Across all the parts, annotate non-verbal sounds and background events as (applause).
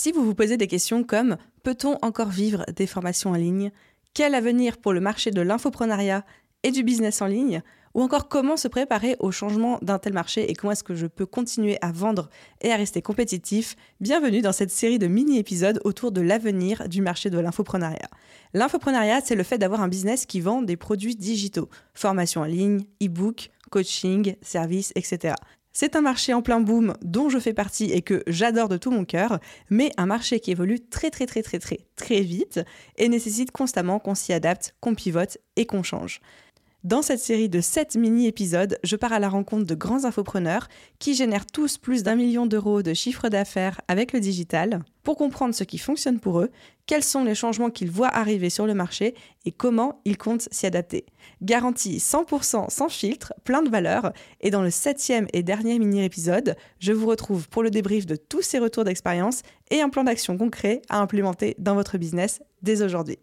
Si vous vous posez des questions comme peut-on encore vivre des formations en ligne? Quel avenir pour le marché de l'infoprenariat et du business en ligne? Ou encore comment se préparer au changement d'un tel marché et comment est-ce que je peux continuer à vendre et à rester compétitif? Bienvenue dans cette série de mini-épisodes autour de l'avenir du marché de l'infoprenariat. L'infoprenariat, c'est le fait d'avoir un business qui vend des produits digitaux, formation en ligne, e-book, coaching, services, etc. C'est un marché en plein boom dont je fais partie et que j'adore de tout mon cœur, mais un marché qui évolue très très très très très très vite et nécessite constamment qu'on s'y adapte, qu'on pivote et qu'on change. Dans cette série de 7 mini-épisodes, je pars à la rencontre de grands infopreneurs qui génèrent tous plus d'un million d'euros de chiffre d'affaires avec le digital pour comprendre ce qui fonctionne pour eux, quels sont les changements qu'ils voient arriver sur le marché et comment ils comptent s'y adapter. Garantie 100% sans filtre, plein de valeur. Et dans le septième et dernier mini-épisode, je vous retrouve pour le débrief de tous ces retours d'expérience et un plan d'action concret à implémenter dans votre business dès aujourd'hui.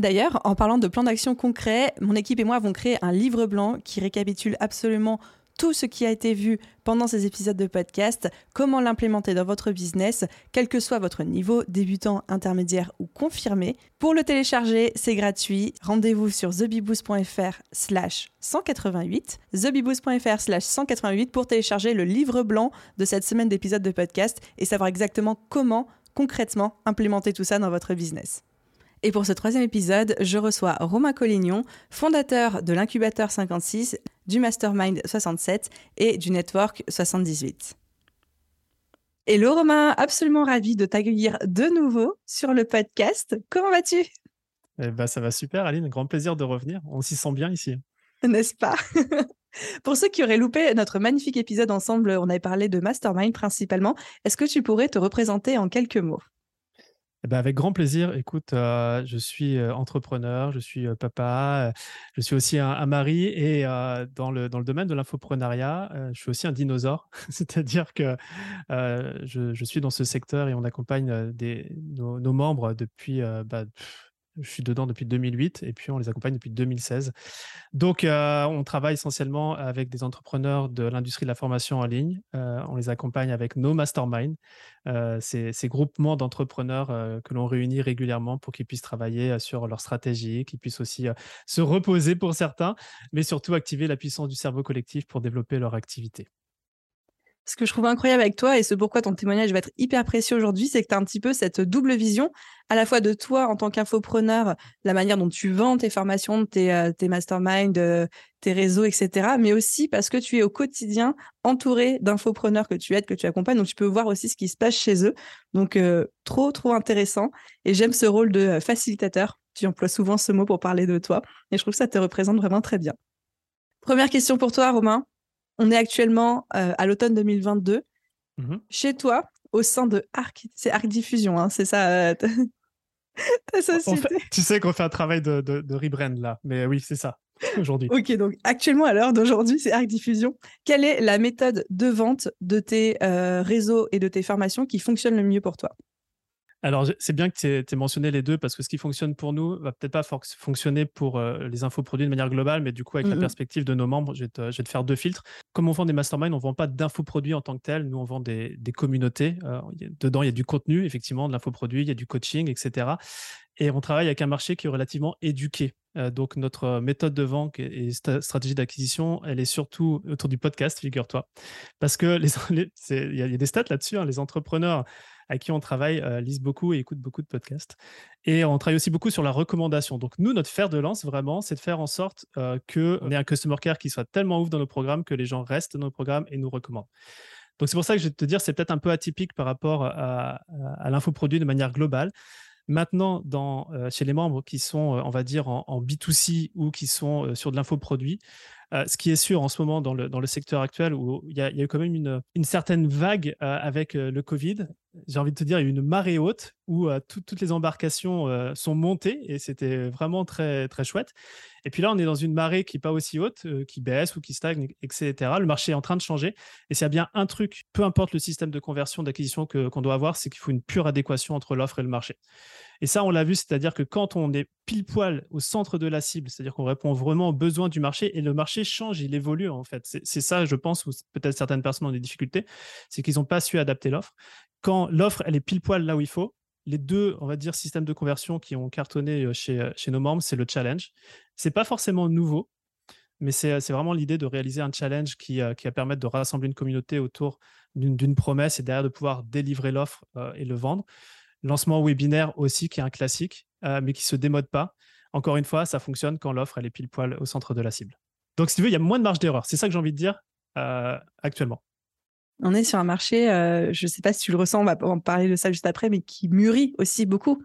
D'ailleurs, en parlant de plan d'action concret, mon équipe et moi avons créé un livre blanc qui récapitule absolument tout ce qui a été vu pendant ces épisodes de podcast, comment l'implémenter dans votre business, quel que soit votre niveau, débutant, intermédiaire ou confirmé. Pour le télécharger, c'est gratuit. Rendez-vous sur thebiboost.fr slash 188, thebiboost.fr slash 188 pour télécharger le livre blanc de cette semaine d'épisodes de podcast et savoir exactement comment concrètement implémenter tout ça dans votre business. Et pour ce troisième épisode, je reçois Romain Collignon, fondateur de l'incubateur 56, du Mastermind 67 et du Network 78. Hello Romain, absolument ravi de t'accueillir de nouveau sur le podcast. Comment vas-tu? Eh ben, Ça va super Aline, grand plaisir de revenir. On s'y sent bien ici. N'est-ce pas? (laughs) Pour ceux qui auraient loupé notre magnifique épisode ensemble, on avait parlé de Mastermind principalement. Est-ce que tu pourrais te représenter en quelques mots? Eh ben, avec grand plaisir. Écoute, euh, je suis euh, entrepreneur, je suis euh, papa, je suis aussi un, mari et dans, le, dans le domaine de l'infoprenariat, je suis aussi un dinosaure. (laughs) C'est-à-dire que je, suis dans ce secteur et on accompagne des, nos, membres depuis bah, je suis dedans depuis 2008 et puis on les accompagne depuis 2016. Donc, euh, on travaille essentiellement avec des entrepreneurs de l'industrie de la formation en ligne. Euh, on les accompagne avec nos masterminds, euh, ces, groupements d'entrepreneurs que l'on réunit régulièrement pour qu'ils puissent travailler sur leur stratégie, qu'ils puissent aussi se reposer pour certains, mais surtout activer la puissance du cerveau collectif pour développer leur activité. Ce que je trouve incroyable avec toi et ce pourquoi ton témoignage va être hyper précieux aujourd'hui, c'est que tu as un petit peu cette double vision, à la fois de toi en tant qu'infopreneur, la manière dont tu vends tes formations, tes, euh, masterminds, euh, tes réseaux, etc. Mais aussi parce que tu es au quotidien entouré d'infopreneurs que tu aides, que tu accompagnes. Donc, tu peux voir aussi ce qui se passe chez eux. Donc, euh, trop, trop intéressant. Et j'aime ce rôle de facilitateur. Tu emploies souvent ce mot pour parler de toi. Et je trouve que ça te représente vraiment très bien. Première question pour toi, Romain. On est actuellement euh, à l'automne 2022. Mmh Chez toi, au sein de Arc, c'est Arc Diffusion, hein, c'est ça euh, ta (laughs) société. tu sais qu'on fait un travail de, de, rebrand là, mais oui, c'est ça aujourd'hui. ok, donc actuellement, à l'heure d'aujourd'hui, c'est Arc Diffusion. Quelle est la méthode de vente de tes euh, réseaux et de tes formations qui fonctionne le mieux pour toi? Alors, c'est bien que tu aies, mentionné les deux parce que ce qui fonctionne pour nous va peut-être pas fonctionner pour euh, les infoproduits de manière globale, mais du coup, avec la mmh perspective de nos membres, je vais, te, faire deux filtres. Comme on vend des masterminds, on ne vend pas d'infoproduits en tant que tel. Nous, on vend des, communautés. Euh, dedans, il y a du contenu, effectivement, de l'infoproduit, il y a du coaching, etc. Et on travaille avec un marché qui est relativement éduqué. Euh, donc, notre méthode de vente et stratégie d'acquisition, elle est surtout autour du podcast, figure-toi. Parce que (laughs) il y, a des stats là-dessus. Hein. les entrepreneurs à qui on travaille euh, lisent beaucoup et écoutent beaucoup de podcasts. Et on travaille aussi beaucoup sur la recommandation. Donc, nous, notre fer de lance, vraiment, c'est de faire en sorte euh, qu'on ait un customer care qui soit tellement ouf dans nos programmes que les gens restent dans nos programmes et nous recommandent. Donc, c'est pour ça que je vais te dire, c'est peut-être un peu atypique par rapport à, l'infoproduit de manière globale. Maintenant, dans, euh, chez les membres qui sont, on va dire, en, en B2C ou qui sont sur de l'infoproduit, ce qui est sûr en ce moment dans le, secteur actuel, où il y, a, eu quand même une, certaine vague avec le Covid, j'ai envie de te dire, il y a eu une marée haute où toutes les embarcations sont montées et c'était vraiment très, très chouette. Et puis là, on est dans une marée qui n'est pas aussi haute, qui baisse ou qui stagne, etc. Le marché est en train de changer. Et s'il y a bien un truc, peu importe le système de conversion, d'acquisition qu'on doit avoir, c'est qu'il faut une pure adéquation entre l'offre et le marché. Et ça, on l'a vu, c'est-à-dire que quand on est pile poil au centre de la cible, c'est-à-dire qu'on répond vraiment aux besoins du marché et le marché change, il évolue en fait. C'est ça, je pense, où peut-être certaines personnes ont des difficultés, c'est qu'ils n'ont pas su adapter l'offre. Quand l'offre, elle est pile poil là où il faut, les deux, on va dire, systèmes de conversion qui ont cartonné euh, chez, euh, chez nos membres, c'est le challenge. C'est pas forcément nouveau, mais c'est vraiment l'idée de réaliser un challenge qui, euh, qui va permettre de rassembler une communauté autour d'une promesse et derrière de pouvoir délivrer l'offre et le vendre. Lancement webinaire aussi, qui est un classique, mais qui se démode pas. Encore une fois, ça fonctionne quand l'offre, est pile poil au centre de la cible. Donc, si tu veux, il y a moins de marge d'erreur. C'est ça que j'ai envie de dire actuellement. On est sur un marché, euh, je ne sais pas si tu le ressens, on va en parler de ça juste après, mais qui mûrit aussi beaucoup.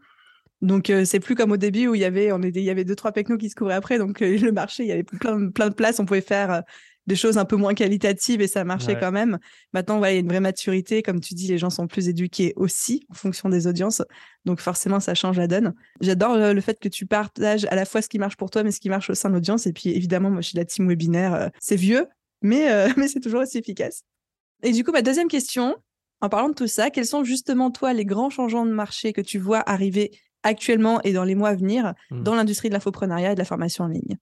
Donc euh, c'est plus comme au début où il y avait, on il y avait deux trois technos qui se couvraient après, donc euh, le marché, il y avait plein, plein de places, on pouvait faire des choses un peu moins qualitatives et ça marchait quand même. Maintenant, il y a une vraie maturité, comme tu dis, les gens sont plus éduqués aussi en fonction des audiences, donc forcément ça change la donne. J'adore le fait que tu partages à la fois ce qui marche pour toi, mais ce qui marche au sein de l'audience. Et puis évidemment, moi je suis la team webinaire, c'est vieux, mais (laughs) mais c'est toujours aussi efficace. Et du coup, ma deuxième question, en parlant de tout ça, quels sont justement, toi, les grands changements de marché que tu vois arriver actuellement et dans les mois à venir mmh. dans l'industrie de l'infoprenariat et de la formation en ligne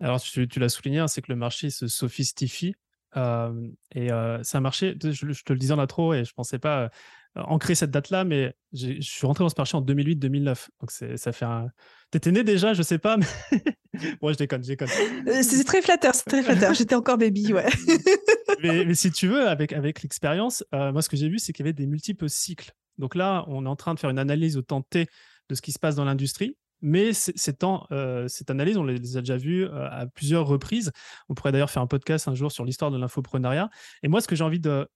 Alors, tu, l'as souligné, hein, c'est que le marché se sophistifie. Euh, et euh, c'est un marché, je, te le disais en intro et je ne pensais pas euh, ancrer cette date-là, mais je suis rentré dans ce marché en 2008-2009. Donc ça fait un. T'étais né déjà, je sais pas, mais. (laughs) bon, je déconne, je déconne. c'est très flatteur, c'est très flatteur. (laughs) J'étais encore baby, ouais. mais, si tu veux, avec, avec l'expérience, moi, ce que j'ai vu, c'est qu'il y avait des multiples cycles. Donc là, on est en train de faire une analyse au temps T de ce qui se passe dans l'industrie. Mais euh, cette analyse, on les a déjà vues euh, à plusieurs reprises. On pourrait d'ailleurs faire un podcast un jour sur l'histoire de l'infoprenariat. Et moi, ce que j'ai envie de,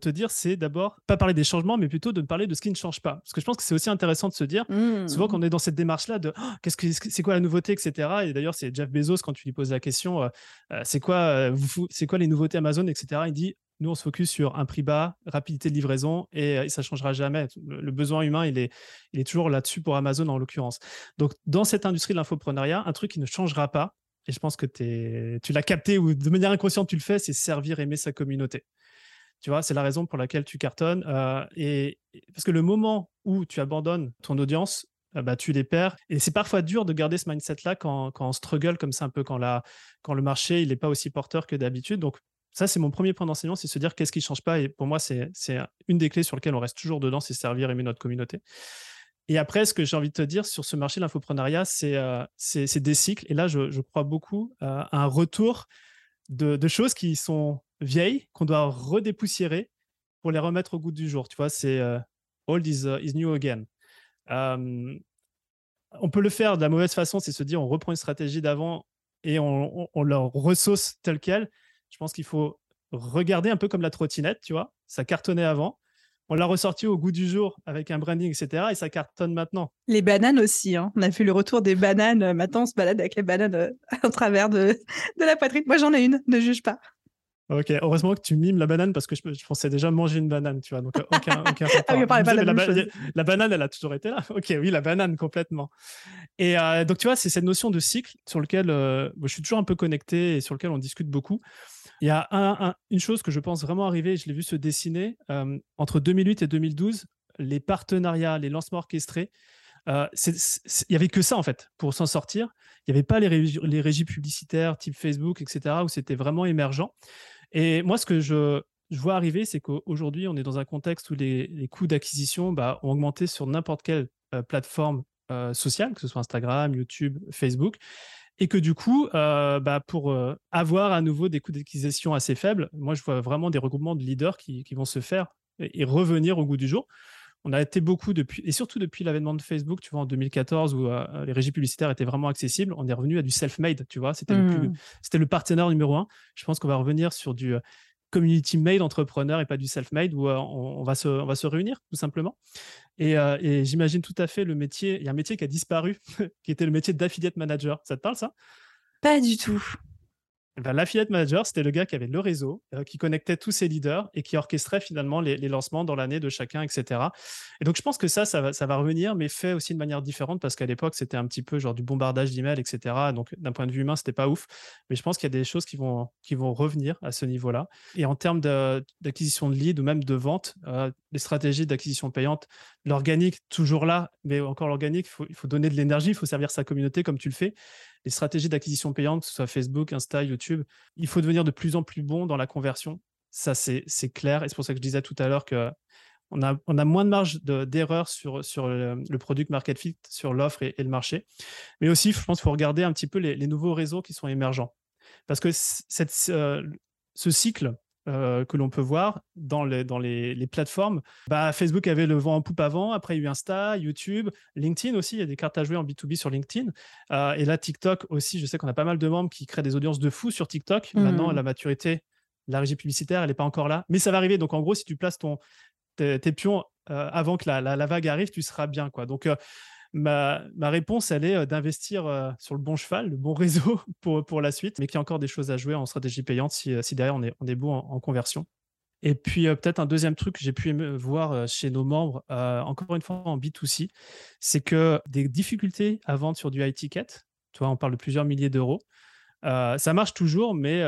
te dire, c'est d'abord pas parler des changements, mais plutôt de parler de ce qui ne change pas. Parce que je pense que c'est aussi intéressant de se dire, mmh. souvent qu'on est dans cette démarche-là de oh, qu'est-ce que c'est quoi la nouveauté, etc. Et d'ailleurs, c'est Jeff Bezos quand tu lui poses la question, euh, c'est quoi, c'est quoi les nouveautés Amazon, etc. Il dit nous, on se focus sur un prix bas, rapidité de livraison et, ça ne changera jamais. Le, besoin humain, il est, il est toujours là-dessus pour Amazon en l'occurrence. Donc, dans cette industrie de l'infoprenariat, un truc qui ne changera pas, et je pense que tu l'as capté ou de manière inconsciente tu le fais, c'est servir, aimer sa communauté. Tu vois, c'est la raison pour laquelle tu cartonnes. Euh, et, parce que le moment où tu abandonnes ton audience, euh, bah, tu les perds. Et c'est parfois dur de garder ce mindset-là quand, quand on struggle comme ça un peu, quand, la, quand le marché n'est pas aussi porteur que d'habitude. Donc, ça, c'est mon premier point d'enseignement, c'est se dire qu'est-ce qui ne change pas. Et pour moi, c'est une des clés sur lesquelles on reste toujours dedans, c'est servir, aimer notre communauté. Et après, ce que j'ai envie de te dire sur ce marché de l'infoprenariat, c'est euh, des cycles. Et là, je, crois beaucoup à un retour de, choses qui sont vieilles, qu'on doit redépoussiérer pour les remettre au goût du jour. Tu vois, c'est euh, old is, uh, is, new again. on peut le faire de la mauvaise façon, c'est se dire on reprend une stratégie d'avant et on, on, on resauce telle qu'elle. Je pense qu'il faut regarder un peu comme la trottinette, tu vois. Ça cartonnait avant. On l'a ressorti au goût du jour avec un branding, etc. Et ça cartonne maintenant. Les bananes aussi. Hein. On a fait le retour des bananes. Maintenant, on se balade avec les bananes euh, (laughs) en travers de, de la poitrine. Moi, j'en ai une. Ne juge pas. Ok, heureusement que tu mimes la banane parce que je, pensais déjà manger une banane, tu vois. Donc, aucun, (laughs) aucun ah oui, pas la, la, banane, elle a toujours été là. Ok, oui, la banane, complètement. Et euh, donc, tu vois, c'est cette notion de cycle sur lequel euh, je suis toujours un peu connecté et sur lequel on discute beaucoup. Il y a une chose que je pense vraiment arriver, je l'ai vu se dessiner euh, entre 2008 et 2012, les partenariats, les lancements orchestrés. il n'y avait que ça en fait pour s'en sortir. Il n'y avait pas les, régies publicitaires type Facebook, etc., où c'était vraiment émergent. Et moi, ce que je, vois arriver, c'est qu'aujourd'hui, on est dans un contexte où les, coûts d'acquisition bah, ont augmenté sur n'importe quelle euh, plateforme euh, sociale, que ce soit Instagram, YouTube, Facebook. Et que du coup, euh, bah, pour avoir à nouveau des coûts d'acquisition assez faibles, moi, je vois vraiment des regroupements de leaders qui, vont se faire et, revenir au goût du jour on a été beaucoup depuis, et surtout depuis l'avènement de Facebook, tu vois, en 2014, où euh, les régies publicitaires étaient vraiment accessibles, on est revenu à du self-made, tu vois, c'était le, mmh. c'était le partenaire numéro un. Je pense qu'on va revenir sur du euh, community-made entrepreneur et pas du self-made, où euh, on, va se, on va se réunir, tout simplement. Et, j'imagine tout à fait le métier, il y a un métier qui a disparu, (laughs) qui était le métier d'affiliate manager. Ça te parle, ça? Pas du tout. Ben, L'affiliate manager, c'était le gars qui avait le réseau, euh, qui connectait tous ses leaders et qui orchestrait finalement les, lancements dans l'année de chacun, etc. Et donc, je pense que ça, ça va, revenir, mais fait aussi de manière différente parce qu'à l'époque, c'était un petit peu genre du bombardage d'emails, etc. Donc, d'un point de vue humain, c'était pas ouf. Mais je pense qu'il y a des choses qui vont, revenir à ce niveau-là. Et en termes d'acquisition de, leads ou même de vente, euh, les stratégies d'acquisition payante, l'organique, toujours là, mais encore l'organique, il faut donner de l'énergie, il faut servir sa communauté comme tu le fais les stratégies d'acquisition payante, que ce soit Facebook, Insta, YouTube, il faut devenir de plus en plus bon dans la conversion. Ça, c'est clair. Et c'est pour ça que je disais tout à l'heure que on a, moins de marge d'erreur sur, le, le, product market fit, sur l'offre et, le marché. Mais aussi, je pense qu'il faut regarder un petit peu les, nouveaux réseaux qui sont émergents. Parce que cette, ce cycle euh, que l'on peut voir dans les, dans les, plateformes. Bah, Facebook avait le vent en poupe avant, après il y a eu Insta, YouTube, LinkedIn aussi, il y a des cartes à jouer en B2B sur LinkedIn. Euh, et là, TikTok aussi, je sais qu'on a pas mal de membres qui créent des audiences de fou sur TikTok. Maintenant, mmh. la maturité, la régie publicitaire, elle n'est pas encore là. Mais ça va arriver. Donc en gros, si tu places ton, tes, pions euh, avant que la, la, vague arrive, tu seras bien. Quoi. Donc ma, réponse, elle est euh, d'investir euh, sur le bon cheval, le bon réseau (laughs) pour, pour la suite, mais qu'il y a encore des choses à jouer en stratégie payante si, euh, si derrière on est, on est bon en, conversion. Et puis peut-être un deuxième truc que j'ai pu voir chez nos membres, encore une fois en B2C, c'est que des difficultés à vendre sur du high ticket, tu vois, on parle de plusieurs milliers d'euros, ça marche toujours, mais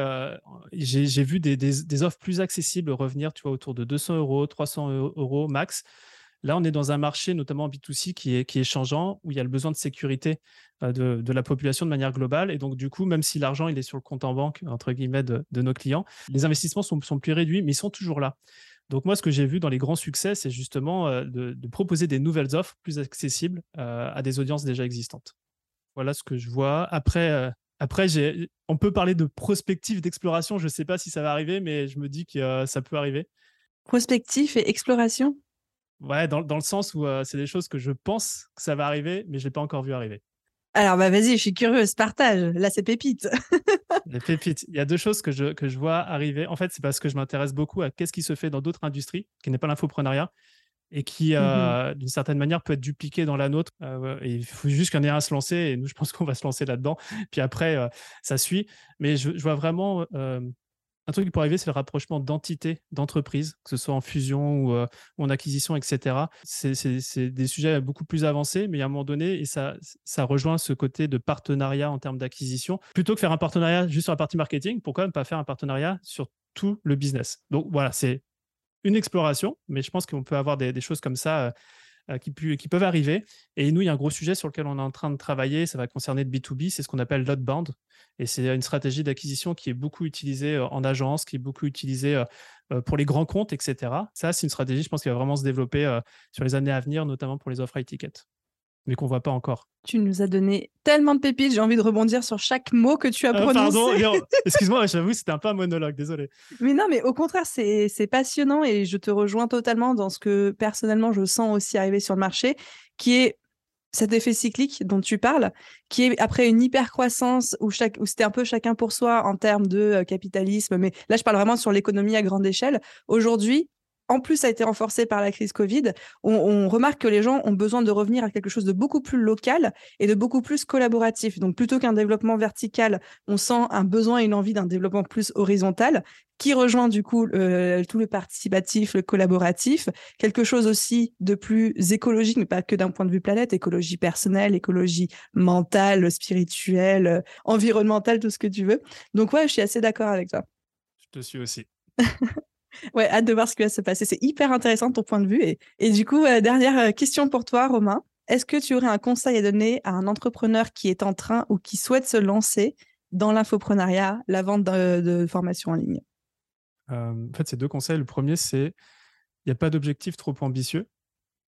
j'ai vu des, des, des, offres plus accessibles revenir, tu vois, autour de 200 euros, 300 euros max. Là, on est dans un marché, notamment B2C, qui est, qui est changeant, où il y a le besoin de sécurité euh, de, la population de manière globale. Et donc, du coup, même si l'argent est sur le compte en banque, entre guillemets, de, nos clients, les investissements sont, sont, plus réduits, mais ils sont toujours là. Donc, moi, ce que j'ai vu dans les grands succès, c'est justement euh, de, proposer des nouvelles offres plus accessibles euh, à des audiences déjà existantes. Voilà ce que je vois. Après, après on peut parler de prospective, d'exploration. Je ne sais pas si ça va arriver, mais je me dis que ça peut arriver. Prospectif et exploration? Ouais, dans, dans le sens où c'est des choses que je pense que ça va arriver, mais je ne l'ai pas encore vu arriver. Alors, bah, vas-y, je suis curieuse, partage. Là, c'est pépite. (laughs) Les pépites. Il y a deux choses que je, que je vois arriver. En fait, c'est parce que je m'intéresse beaucoup à qu'est-ce qui se fait dans d'autres industries, qui n'est pas l'infoprenariat, et qui, mmh d'une certaine manière, peut être dupliqué dans la nôtre. et il faut juste qu'il y en ait un à se lancer, et nous, je pense (laughs) qu'on va se lancer là-dedans. Puis après, ça suit. Mais je, je vois vraiment un truc qui pourrait arriver, c'est le rapprochement d'entités, d'entreprises, que ce soit en fusion ou, euh, en acquisition, etc. C'est des sujets beaucoup plus avancés, mais à un moment donné, et ça, ça rejoint ce côté de partenariat en termes d'acquisition. Plutôt que faire un partenariat juste sur la partie marketing, pourquoi ne pas faire un partenariat sur tout le business? Donc voilà, c'est une exploration, mais je pense qu'on peut avoir des, choses comme ça. Euh, euh, qui, peuvent arriver. Et nous, il y a un gros sujet sur lequel on est en train de travailler, ça va concerner le B2B, c'est ce qu'on appelle l'outbound. Et c'est une stratégie d'acquisition qui est beaucoup utilisée euh, en agence, qui est beaucoup utilisée euh, pour les grands comptes, etc. Ça, c'est une stratégie, je pense, qui va vraiment se développer sur les années à venir, notamment pour les offres high ticket mais qu'on voit pas encore. Tu nous as donné tellement de pépites, j'ai envie de rebondir sur chaque mot que tu as prononcé. pardon, (laughs) excuse-moi, j'avoue, c'était un peu un monologue, désolé. Mais non, mais au contraire, c'est passionnant et je te rejoins totalement dans ce que personnellement je sens aussi arriver sur le marché, qui est cet effet cyclique dont tu parles, qui est après une hyper croissance où, chaque, où c'était un peu chacun pour soi en termes de euh, capitalisme, mais là je parle vraiment sur l'économie à grande échelle. Aujourd'hui, en plus, ça a été renforcé par la crise Covid. On, remarque que les gens ont besoin de revenir à quelque chose de beaucoup plus local et de beaucoup plus collaboratif. Donc, plutôt qu'un développement vertical, on sent un besoin et une envie d'un développement plus horizontal qui rejoint du coup euh, tout le participatif, le collaboratif, quelque chose aussi de plus écologique, mais pas que d'un point de vue planète, écologie personnelle, écologie mentale, spirituelle, environnementale, tout ce que tu veux. Donc ouais, je suis assez d'accord avec toi. Je te suis aussi. (laughs) Ouais, hâte de voir ce qui va se passer. C'est hyper intéressant ton point de vue. Et, et du coup, euh, dernière euh, question pour toi, Romain. Est-ce que tu aurais un conseil à donner à un entrepreneur qui est en train ou qui souhaite se lancer dans l'infoprenariat, la vente de, formation en ligne? Euh, En fait, c'est deux conseils. Le premier, c'est il n'y a pas d'objectif trop ambitieux,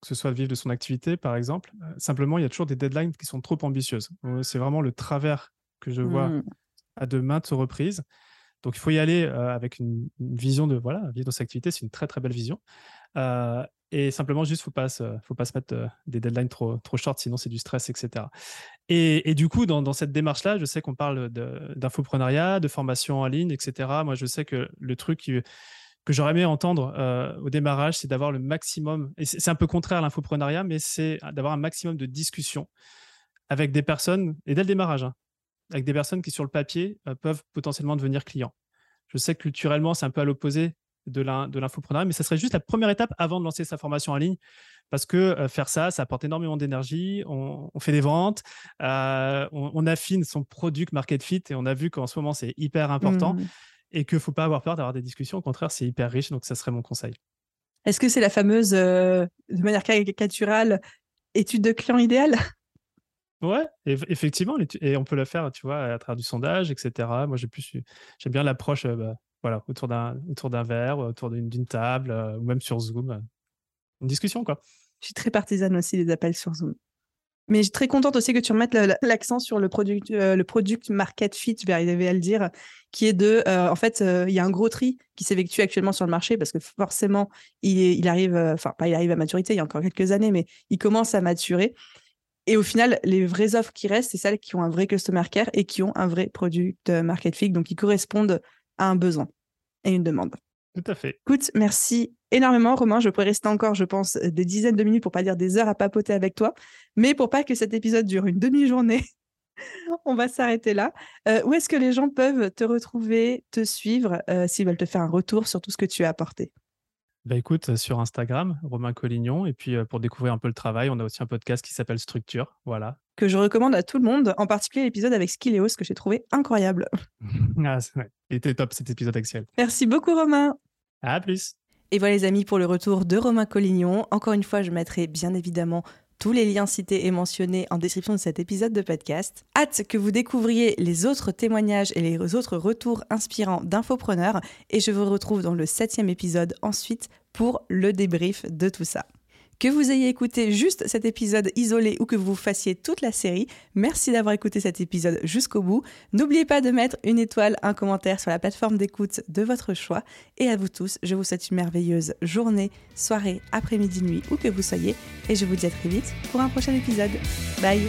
que ce soit vivre de son activité, par exemple. simplement, il y a toujours des deadlines qui sont trop ambitieuses. C'est vraiment le travers que je vois mmh. à de maintes reprises. Donc, il faut y aller avec une, vision de voilà, vivre dans cette activité, c'est une très très belle vision. et simplement, juste, faut pas faut pas se mettre des deadlines trop trop short, sinon c'est du stress, etc. Et, du coup, dans, cette démarche-là, je sais qu'on parle d'infoprenariat, de, formation en ligne, etc. Moi, je sais que le truc que j'aurais aimé entendre au démarrage, c'est d'avoir le maximum, et c'est un peu contraire à l'infoprenariat, mais c'est d'avoir un maximum de discussions avec des personnes, et dès le démarrage, hein, avec des personnes qui, sur le papier, peuvent potentiellement devenir clients. Je sais que culturellement, c'est un peu à l'opposé de l'infoprenariat, mais ça serait juste la première étape avant de lancer sa formation en ligne. Parce que faire ça, ça apporte énormément d'énergie. On, fait des ventes, on, affine son produit market fit et on a vu qu'en ce moment, c'est hyper important mmh. et qu'il ne faut pas avoir peur d'avoir des discussions. Au contraire, c'est hyper riche. Donc, ça serait mon conseil. Est-ce que c'est la fameuse, de manière caricaturale, étude de client idéal Ouais, effectivement, et on peut la faire, tu vois, à travers du sondage, etc. Moi, j'ai plus, j'aime bien l'approche, bah, voilà, autour d'un, autour d'un verre, autour d'une, table, ou même sur Zoom, une discussion, quoi. Je suis très partisane aussi des appels sur Zoom. Mais je suis très contente aussi que tu remettes l'accent sur le product, le product market fit, je vais arriver à le dire, qui est de, en fait, il y a un gros tri qui s'effectue actuellement sur le marché parce que forcément, il, il arrive, enfin, pas il arrive à maturité, il y a encore quelques années, mais il commence à maturer. Et au final, les vraies offres qui restent, c'est celles qui ont un vrai customer care et qui ont un vrai product market fit, donc qui correspondent à un besoin et une demande. Tout à fait. Écoute, merci énormément, Romain. Je pourrais rester encore, je pense, des dizaines de minutes pour pas dire des heures à papoter avec toi. Mais pour pas que cet épisode dure une demi-journée, (laughs) on va s'arrêter là. Euh, où est-ce que les gens peuvent te retrouver, te suivre, euh, s'ils veulent te faire un retour sur tout ce que tu as apporté? Bah écoute, sur Instagram, Romain Collignon. Et puis pour découvrir un peu le travail, on a aussi un podcast qui s'appelle Structure. Voilà. Que je recommande à tout le monde, en particulier l'épisode avec Skileos que j'ai trouvé incroyable. (laughs) ah, Il était top cet épisode actuel. Merci beaucoup, Romain. À plus. Et voilà les amis pour le retour de Romain Collignon. Encore une fois, je mettrai bien évidemment tous les liens cités et mentionnés en description de cet épisode de podcast. Hâte que vous découvriez les autres témoignages et les autres retours inspirants d'infopreneurs et je vous retrouve dans le septième épisode ensuite pour le débrief de tout ça. Que vous ayez écouté juste cet épisode isolé ou que vous fassiez toute la série, merci d'avoir écouté cet épisode jusqu'au bout. N'oubliez pas de mettre une étoile, un commentaire sur la plateforme d'écoute de votre choix. Et à vous tous, je vous souhaite une merveilleuse journée, soirée, après-midi, nuit, où que vous soyez. Et je vous dis à très vite pour un prochain épisode. Bye